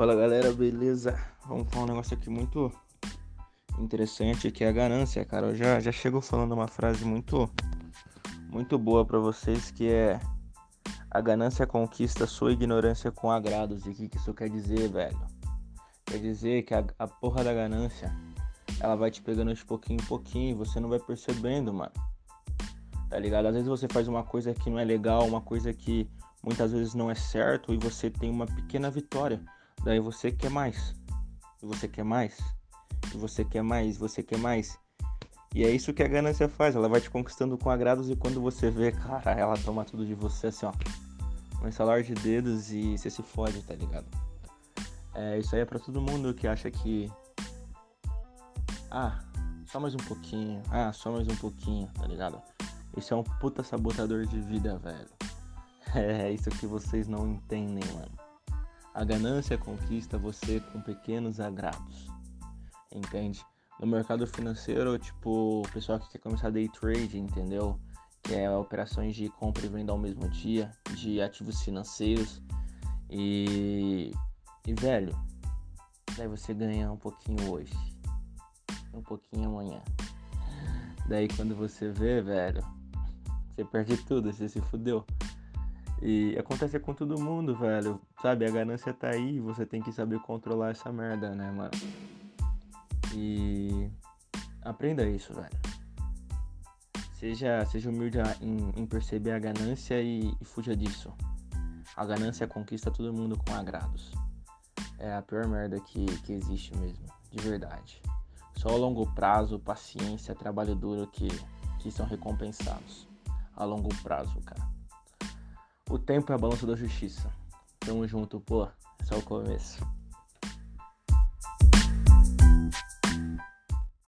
Fala galera, beleza? Vamos falar um negócio aqui muito interessante que é a ganância, cara. Eu já, já chego falando uma frase muito muito boa para vocês que é a ganância conquista sua ignorância com agrados. E o que, que isso quer dizer, velho? Quer dizer que a, a porra da ganância ela vai te pegando de pouquinho em pouquinho você não vai percebendo, mano. Tá ligado? Às vezes você faz uma coisa que não é legal, uma coisa que muitas vezes não é certo e você tem uma pequena vitória. Daí você quer mais. Você quer mais. Você quer mais, você quer mais. E é isso que a ganância faz, ela vai te conquistando com agrados e quando você vê, cara, ela toma tudo de você assim, ó. Um instalar de dedos e você se fode, tá ligado? É, isso aí é pra todo mundo que acha que. Ah, só mais um pouquinho. Ah, só mais um pouquinho, tá ligado? Isso é um puta sabotador de vida, velho. É isso que vocês não entendem, mano. A ganância conquista você com pequenos agrados. Entende? No mercado financeiro, tipo, o pessoal que quer começar day trade, entendeu? Que é operações de compra e venda ao mesmo dia, de ativos financeiros. E, e velho, daí você ganha um pouquinho hoje, um pouquinho amanhã. Daí quando você vê, velho, você perde tudo, você se fudeu. E acontece com todo mundo, velho. Sabe, a ganância tá aí, você tem que saber controlar essa merda, né, mano? E aprenda isso, velho. Seja, seja humilde em, em perceber a ganância e, e fuja disso. A ganância conquista todo mundo com agrados. É a pior merda que, que existe mesmo, de verdade. Só a longo prazo, paciência, trabalho duro que, que são recompensados. A longo prazo, cara. O tempo é a balança da justiça. Tamo junto, pô. É só o começo.